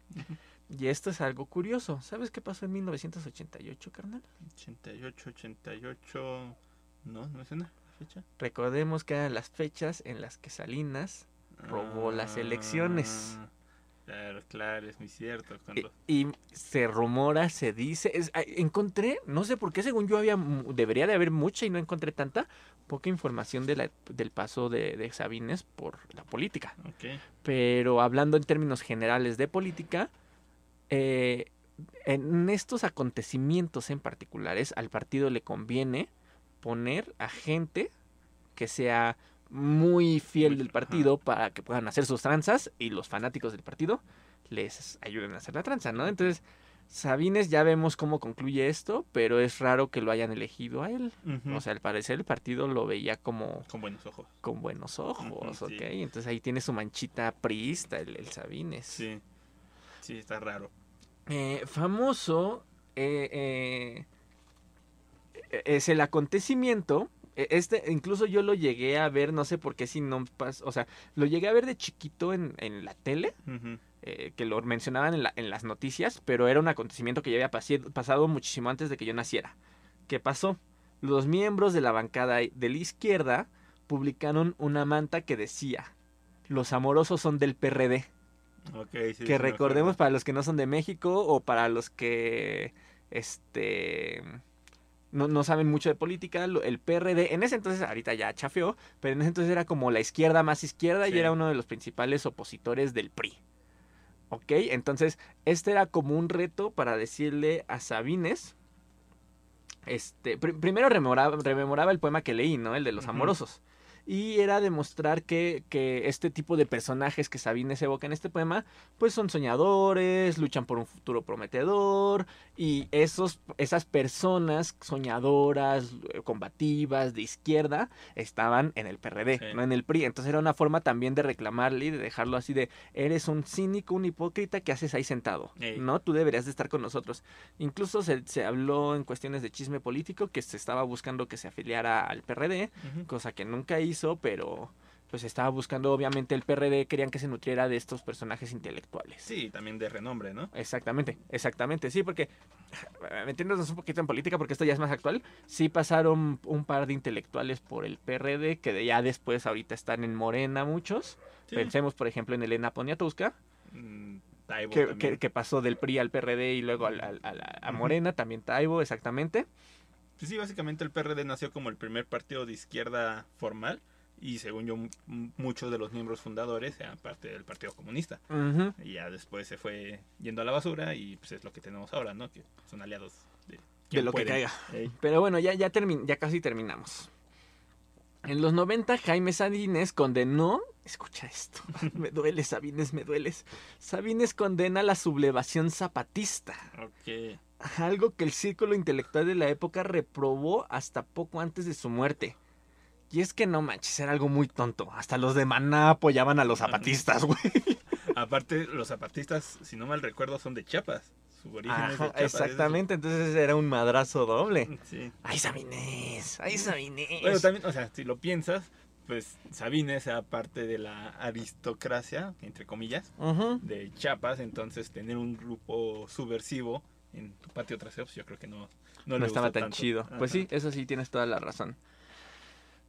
S1: Y esto es algo curioso. ¿Sabes qué pasó en 1988, carnal?
S2: 88, 88. No, no es una la fecha.
S1: Recordemos que eran las fechas en las que Salinas Robó las elecciones.
S2: Ah, Claro, claro, es muy cierto.
S1: Y,
S2: Cuando...
S1: y se rumora, se dice. es- encontré, no sé por qué, según yo había, debería de haber mucha y no encontré tanta, poca información de la- del paso de, de Sabines por la política. Pero hablando en términos generales de política, eh, en estos acontecimientos en particulares, al partido le conviene poner a gente que sea muy fiel del
S2: ajá.
S1: partido para que puedan hacer sus tranzas y los fanáticos del partido les ayuden a hacer la tranza, ¿no? Entonces, Sabines ya vemos cómo concluye esto, pero es raro que lo hayan elegido a él. O sea, al parecer el partido lo veía como
S2: Con buenos ojos.
S1: con buenos ojos,
S2: Ujú,
S1: ¿ok?
S2: sí.
S1: Entonces ahí tiene su manchita priista, el, el Sabines.
S2: Sí. Sí, está raro.
S1: Eh, famoso eh, eh, es el acontecimiento. e- Este, incluso yo lo llegué a ver, no sé por qué si no pas- o sea, lo llegué a ver de chiquito en, en la tele, eh, que lo mencionaban en, la- en las noticias, pero era un acontecimiento que ya había pasado muchísimo antes de que yo naciera. ¿Qué pasó? Los miembros de la bancada de la izquierda publicaron una manta que decía, los amorosos son del PRD.
S2: Sí,
S1: que recordemos para los que no son de México o para los que este no, no saben mucho de política, el PRD, en ese entonces, ahorita ya chafeó, pero en ese entonces era como la izquierda más izquierda y era uno de los principales opositores del PRI. ¿Ok? Entonces, este era como un reto para decirle a Sabines. Este, pri- primero rememoraba, rememoraba el poema que leí, ¿no? El de los amorosos. Y era demostrar que, que este tipo de personajes que Sabines evoca en este poema, pues son soñadores, luchan por un futuro prometedor, y esos, esas personas soñadoras, eh, combativas, de izquierda, estaban en el PRD,
S2: Sí.
S1: no en el PRI. Entonces era una forma también de reclamarle y de dejarlo así de, eres un cínico, un hipócrita que haces ahí sentado. ¿no? Tú deberías de estar con nosotros. Incluso se, se habló en cuestiones de chisme político que se estaba buscando que se afiliara al PRD, cosa que nunca hizo, pero pues estaba buscando, obviamente el PRD querían que se nutriera de estos personajes intelectuales.
S2: Sí, también de renombre, ¿no?
S1: Exactamente, exactamente, sí, porque metiéndonos un poquito en política, porque esto ya es más actual, sí pasaron un par de intelectuales por el PRD, que de ya después ahorita están en Morena muchos.
S2: Sí.
S1: Pensemos, por ejemplo, en Elena Poniatowska,
S2: Mm,
S1: que,
S2: también.
S1: que- que pasó del PRI al PRD y luego al- al- a. Morena, también Taibo, exactamente.
S2: Pues sí, básicamente el PRD nació como el primer partido de izquierda formal y según yo muchos de los miembros fundadores eran parte del Partido Comunista. Y ya después se fue yendo a la basura y pues es lo que tenemos ahora, ¿no? Que son aliados de,
S1: lo que caiga. Pero bueno, ya, ya, termin- ya casi terminamos. En los 90, Jaime Sabines condenó. Escucha esto. me duele, Sabines, me dueles. Sabines condena la sublevación zapatista.
S2: Ok.
S1: Algo que el círculo intelectual de la época reprobó hasta poco antes de su muerte. Y es que no manches, era algo muy tonto. Hasta los de Maná apoyaban a los zapatistas, güey.
S2: Aparte, los zapatistas, si no mal recuerdo, son de Chiapas. Su origen es de
S1: Ajá,
S2: Chiapas. es de-
S1: exactamente, entonces era un madrazo doble.
S2: Sí.
S1: ¡Ay, Sabines! ¡Ay, Sabines!
S2: Bueno, también, o sea, si lo piensas, pues Sabines era parte de la aristocracia, entre comillas, de Chiapas, entonces tener un grupo subversivo en tu patio trasero, pues yo creo que no, no,
S1: no estaba tan
S2: tanto.
S1: chido. Pues sí, eso sí, tienes toda la razón.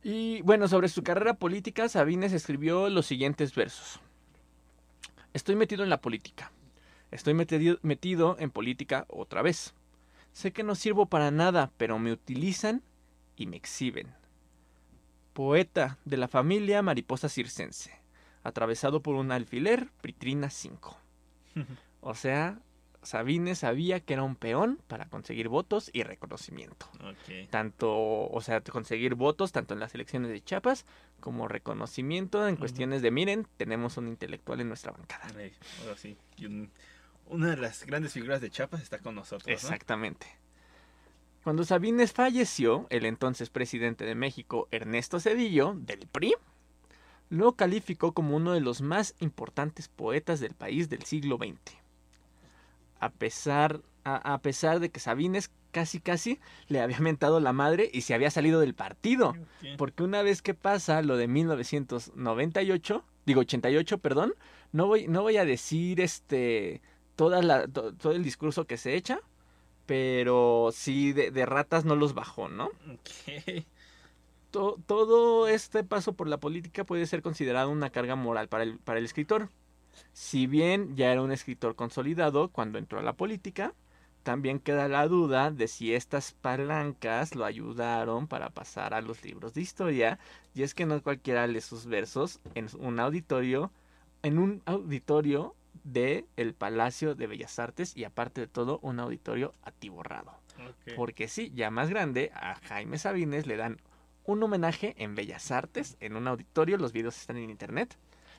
S1: Y bueno, sobre su carrera política, Sabines escribió los siguientes versos. Estoy metido en la política. Estoy metido, metido en política otra vez. Sé que no sirvo para nada, pero me utilizan y me exhiben. Poeta de la familia mariposa circense, atravesado por un alfiler, Pritrina 5. O sea, Sabines sabía que era un peón para conseguir votos y reconocimiento. Tanto, o sea, conseguir votos tanto en las elecciones de Chiapas como reconocimiento en cuestiones de, miren, tenemos un intelectual en nuestra bancada.
S2: Ahora sí. Y un- una de las grandes figuras de Chiapas está con nosotros, ¿no?
S1: Exactamente. Cuando Sabines falleció, el entonces presidente de México, Ernesto Cedillo, del PRI, lo calificó como uno de los más importantes poetas del país del siglo XX. A pesar, a, a pesar de que Sabines casi casi le había mentado la madre y se había salido del partido. Porque una vez que pasa lo de 1998, digo 88, perdón, no voy, no voy a decir este toda la, to- todo el discurso que se echa, pero sí de, de ratas no los bajó, ¿no? To- todo este paso por la política puede ser considerado una carga moral para el, para el escritor. Si bien ya era un escritor consolidado cuando entró a la política, también queda la duda de si estas palancas lo ayudaron para pasar a los libros de historia, y es que no cualquiera lee sus versos en un auditorio, en un auditorio de el Palacio de Bellas Artes y aparte de todo un auditorio atiborrado. Porque sí, ya más grande, a Jaime Sabines le dan un homenaje en Bellas Artes, en un auditorio, los videos están en internet.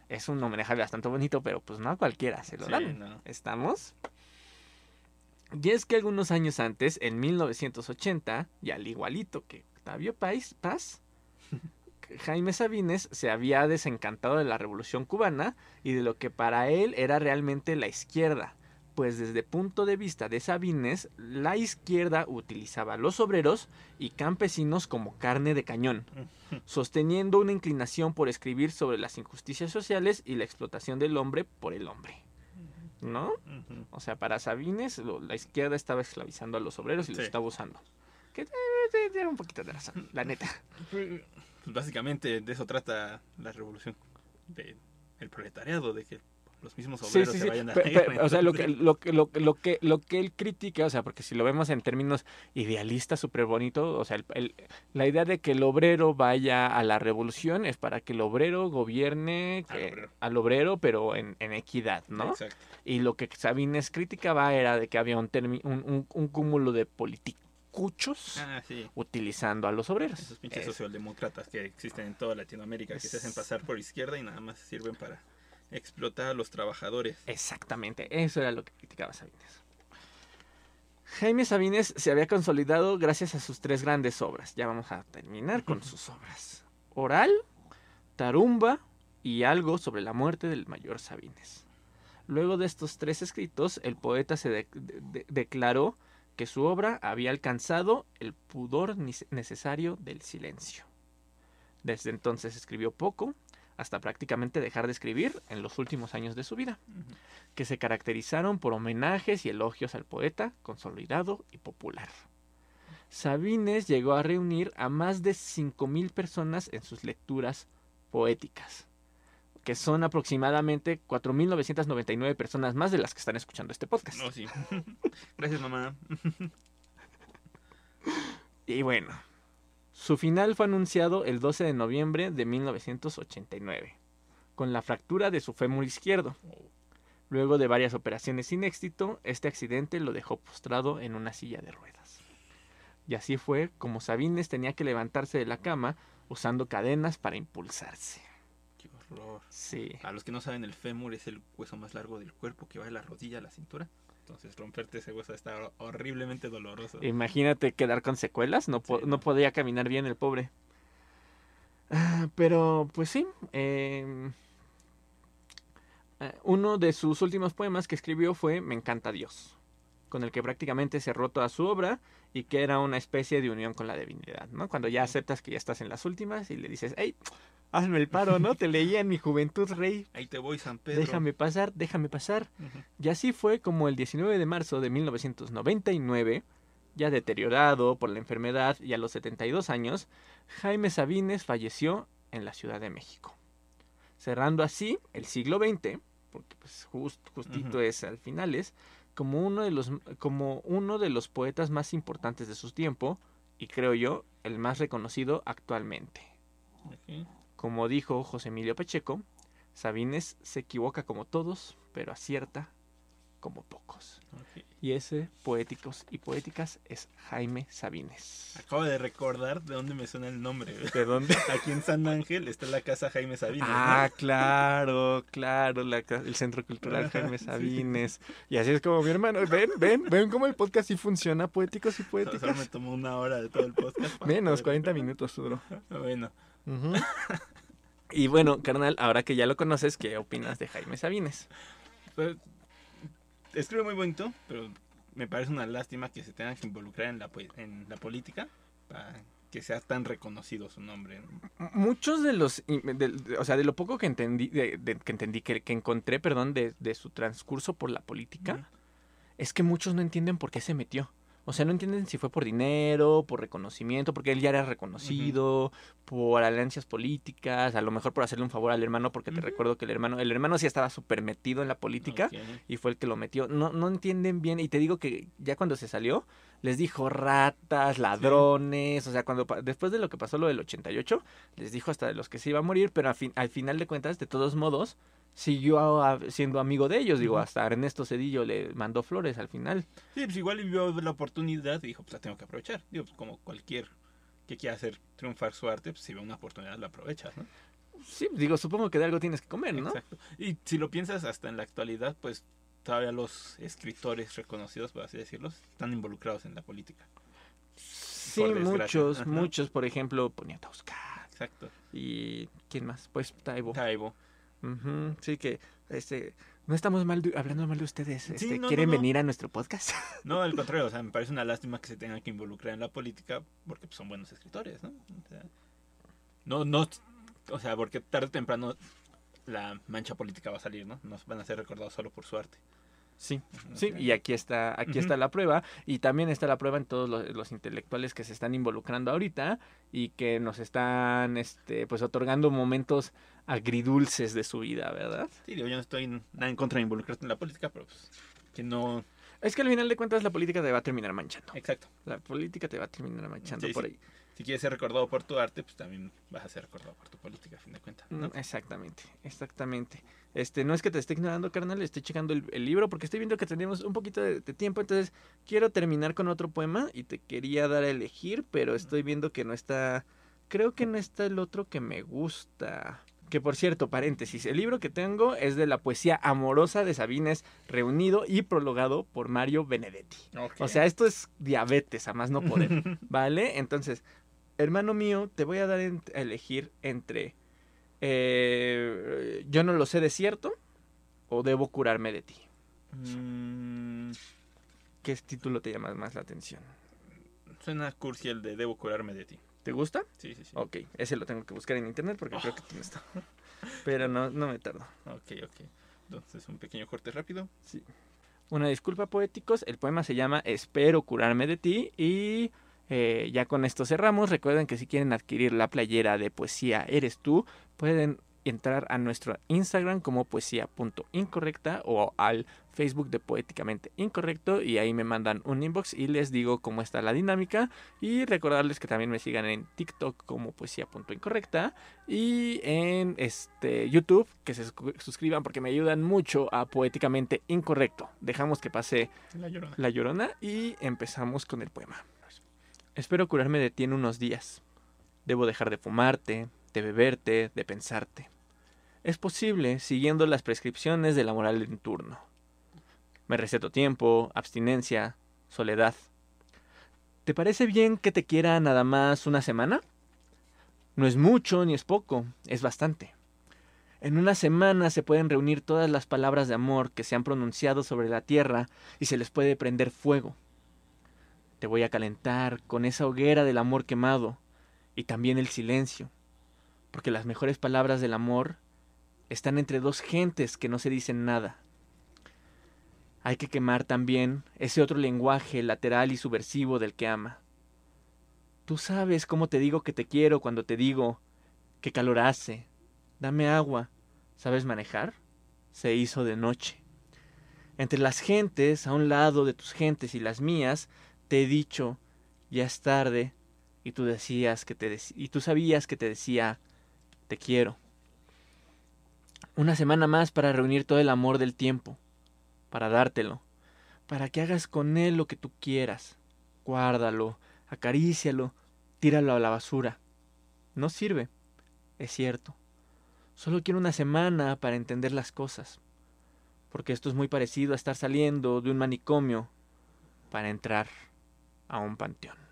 S1: Es un homenaje bastante bonito, pero pues no a cualquiera se lo
S2: Sí,
S1: dan.
S2: no.
S1: ¿Estamos? Y es que algunos años antes, en 1980, y al igualito que Octavio Paz, Paz Jaime Sabines se había desencantado de la revolución cubana y de lo que para él era realmente la izquierda, pues desde punto de vista de Sabines, la izquierda utilizaba a los obreros y campesinos como carne de cañón, sosteniendo una inclinación por escribir sobre las injusticias sociales y la explotación del hombre por el hombre. ¿No? O sea, para Sabines, la izquierda estaba esclavizando a los obreros y los
S2: Sí.
S1: estaba usando. Que eh, tiene un poquito de razón, la neta.
S2: Pues básicamente de eso trata la revolución del proletariado, de que los mismos obreros
S1: sí,
S2: se
S1: sí.
S2: vayan a la
S1: o sea, lo que, lo, que, lo, que- lo, que, lo que él critica, o sea, porque si lo vemos en términos idealistas súper bonito, o sea, el- el- la idea de que el obrero vaya a la revolución es para que el obrero gobierne
S2: Al obrero.
S1: al obrero, pero en, en equidad, ¿no?
S2: Exacto.
S1: Y lo que Sabines criticaba era de que había un, un, un, un cúmulo de politicuchos
S2: Ah, sí.
S1: utilizando a los obreros.
S2: Esos pinches
S1: Es-
S2: socialdemócratas que existen en toda Latinoamérica, que se hacen pasar por izquierda y nada más sirven para explotar a los trabajadores.
S1: Exactamente, eso era lo que criticaba Sabines. Jaime Sabines se había consolidado gracias a sus tres grandes obras. Ya vamos a terminar con sus obras. Oral, Tarumba y algo sobre la muerte del mayor Sabines. Luego de estos tres escritos, el poeta se de- de- de- declaró que su obra había alcanzado el pudor necesario del silencio. Desde entonces escribió poco, hasta prácticamente dejar de escribir en los últimos años de su vida que se caracterizaron por homenajes y elogios al poeta consolidado y popular. Sabines llegó a reunir a más de 5.000 personas en sus lecturas poéticas, que son aproximadamente 4.999 personas más de las que están escuchando este podcast.
S2: No, sí. Gracias, mamá.
S1: Y bueno, su final fue anunciado el 12 de noviembre de 1989, con la fractura de su fémur izquierdo. Luego de varias operaciones sin éxito, este accidente lo dejó postrado en una silla de ruedas. Y así fue como Sabines tenía que levantarse de la cama usando cadenas para impulsarse.
S2: Horror.
S1: Sí.
S2: A los que no saben, el fémur es el hueso más largo del cuerpo que va de la rodilla a la cintura. Entonces, romperte ese hueso está horriblemente doloroso.
S1: Imagínate quedar con secuelas, no, po-
S2: Sí,
S1: no
S2: no.
S1: podía caminar bien el pobre. Ah, Pero, pues sí, em, eh, uno de sus últimos poemas que escribió fue Me encanta Dios, con el que prácticamente cerró toda su obra y que era una especie de unión con la divinidad, ¿no? Cuando ya aceptas que ya estás en las últimas y le dices, hey, hazme el paro, ¿no? Te leía en mi juventud, rey,
S2: Ahí te voy, San Pedro.
S1: déjame pasar, déjame pasar. Y así fue como el 19 de marzo de 1999, ya deteriorado por la enfermedad y a los 72 años, Jaime Sabines falleció en la Ciudad de México. Cerrando así el siglo XX, porque pues just- justito es al finales, como uno, de los, como uno de los poetas más importantes de su tiempo y creo yo el más reconocido actualmente.
S2: Ok.
S1: Como dijo José Emilio Pacheco, Sabines se equivoca como todos, pero acierta como pocos. Y ese, poéticos y poéticas, es Jaime Sabines.
S2: Acabo de recordar de dónde me suena el nombre.
S1: ¿De dónde?
S2: Aquí en San Ángel está la casa Jaime Sabines. ¿no?
S1: Ah, claro, claro, la el Centro Cultural Jaime
S2: Sí.
S1: Sabines. Y así es como mi hermano. Ven, ven, ven cómo el podcast sí funciona, poéticos y
S2: Solo me
S1: poéticas.
S2: tomó una hora de todo el podcast.
S1: Menos,
S2: poder-
S1: 40 minutos duró.
S2: Bueno,
S1: Ujú. Y bueno, carnal, ahora que ya lo conoces, ¿qué opinas de Jaime Sabines?
S2: pues, escribe muy bonito, pero me parece una lástima que se tengan que involucrar en la, en la política para que sea tan reconocido su nombre. ¿no?
S1: Muchos de los, de- o sea, de lo poco que entendí, de, de- que entendí, que, que encontré, perdón, de, de su transcurso por la política, es que muchos no entienden por qué se metió. O sea, no entienden si fue por dinero, por reconocimiento, porque él ya era reconocido, por alianzas políticas, a lo mejor por hacerle un favor al hermano, porque te recuerdo que el hermano, el hermano sí estaba súper metido en la política y fue el que lo metió. No, no entienden bien, y te digo que ya cuando se salió, les dijo ratas, ladrones, o sea, cuando después de lo que pasó lo del 88, les dijo hasta de los que se iba a morir, pero al, fin- al final de cuentas, de todos modos, siguió a- siendo amigo de ellos, digo,
S2: Ujú.
S1: hasta Ernesto Cedillo le mandó flores al final.
S2: Sí, pues igual vio la oportunidad y dijo, pues la tengo que aprovechar. Digo, pues como cualquier que quiera hacer triunfar su arte, pues si ve una oportunidad la aprovechas, ¿no?
S1: Sí, digo, supongo que de algo tienes que comer, ¿no?
S2: Exacto. Y si lo piensas hasta en la actualidad, pues todavía los escritores reconocidos, por así decirlo, están involucrados en la política.
S1: Sí, muchos, muchos, por ejemplo, Poniatowska.
S2: Exacto.
S1: ¿Y quién más? Pues Taibo.
S2: Taibo.
S1: Ujú, Sí que, este, no estamos mal de- hablando mal de ustedes.
S2: Sí,
S1: Este,
S2: no,
S1: ¿Quieren
S2: no, no.
S1: venir a nuestro podcast?
S2: No, al contrario, o sea, me parece una lástima que se tengan que involucrar en la política porque pues, son buenos escritores, ¿no? O sea, no, no, o sea, porque tarde o temprano la mancha política va a salir, ¿no? No van a ser recordados solo por su arte.
S1: Sí, sí, y aquí está, aquí está la prueba, y también está la prueba en todos los, los intelectuales que se están involucrando ahorita y que nos están, este, pues otorgando momentos agridulces de su vida, ¿verdad?
S2: Sí, digo, yo no estoy nada en contra de involucrarte en la política, pero pues que no...
S1: Es que al final de cuentas la política te va a terminar manchando.
S2: Exacto.
S1: La política te va a terminar manchando
S2: Sí,
S1: por
S2: sí. Si quieres ser recordado por tu arte, pues también vas a ser recordado por tu política, a fin de cuentas, ¿no?
S1: Mm, Exactamente, exactamente. Este, no es que te esté ignorando, carnal, estoy checando el, el libro porque estoy viendo que tenemos un poquito de, de tiempo, entonces quiero terminar con otro poema y te quería dar a elegir, pero estoy viendo que no está, creo que no está el otro que me gusta. Que por cierto, paréntesis, el libro que tengo es de la poesía amorosa de Sabines, reunido y prologado por Mario Benedetti. O sea, esto es diabetes, a más no poder. ¿Vale? Entonces, hermano mío, te voy a dar en- a elegir entre eh, Yo no lo sé de cierto o Debo curarme de ti.
S2: Mm,
S1: ¿Qué título te llama más la atención?
S2: suena cursi el de Debo curarme de ti.
S1: ¿Te gusta?
S2: Sí, sí, sí.
S1: Ok, ese lo tengo que buscar en internet porque creo que no está. Pero no, no me tardo.
S2: Ok, ok. Entonces, un pequeño corte rápido.
S1: Una disculpa, poéticos. El poema se llama Espero curarme de ti. Y eh, ya con esto cerramos. Recuerden que si quieren adquirir la playera de poesía Eres tú, pueden entrar a nuestro Instagram como poesía.incorrecta o al Facebook de Poéticamente Incorrecto y ahí me mandan un inbox y les digo cómo está la dinámica y recordarles que también me sigan en TikTok como poesía.incorrecta y en este YouTube que se suscri- suscriban porque me ayudan mucho a Poéticamente Incorrecto. Dejamos que pase
S2: La llorona.
S1: la Llorona y empezamos con el poema. Espero curarme de ti en unos días. Debo dejar de fumarte, de beberte, de pensarte. Es posible siguiendo las prescripciones de la moral en turno. Me receto tiempo, abstinencia, soledad. ¿Te parece bien que te quiera nada más una semana? No es mucho ni es poco, es bastante. En una semana se pueden reunir todas las palabras de amor que se han pronunciado sobre la tierra y se les puede prender fuego. Te voy a calentar con esa hoguera del amor quemado y también el silencio, porque las mejores palabras del amor están entre dos gentes que no se dicen nada. Hay que quemar también ese otro lenguaje lateral y subversivo del que ama. Tú sabes cómo te digo que te quiero cuando te digo qué calor hace, dame agua, ¿sabes manejar? Se hizo de noche. Entre las gentes, a un lado de tus gentes y las mías, te he dicho, ya es tarde, y tú decías que te y tú sabías que te decía, te quiero. Una semana más para reunir todo el amor del tiempo, para dártelo, para que hagas con él lo que tú quieras. Guárdalo, acarícialo, tíralo a la basura. No sirve, es cierto. Solo quiero una semana para entender las cosas, porque esto es muy parecido a estar saliendo de un manicomio para entrar a un panteón.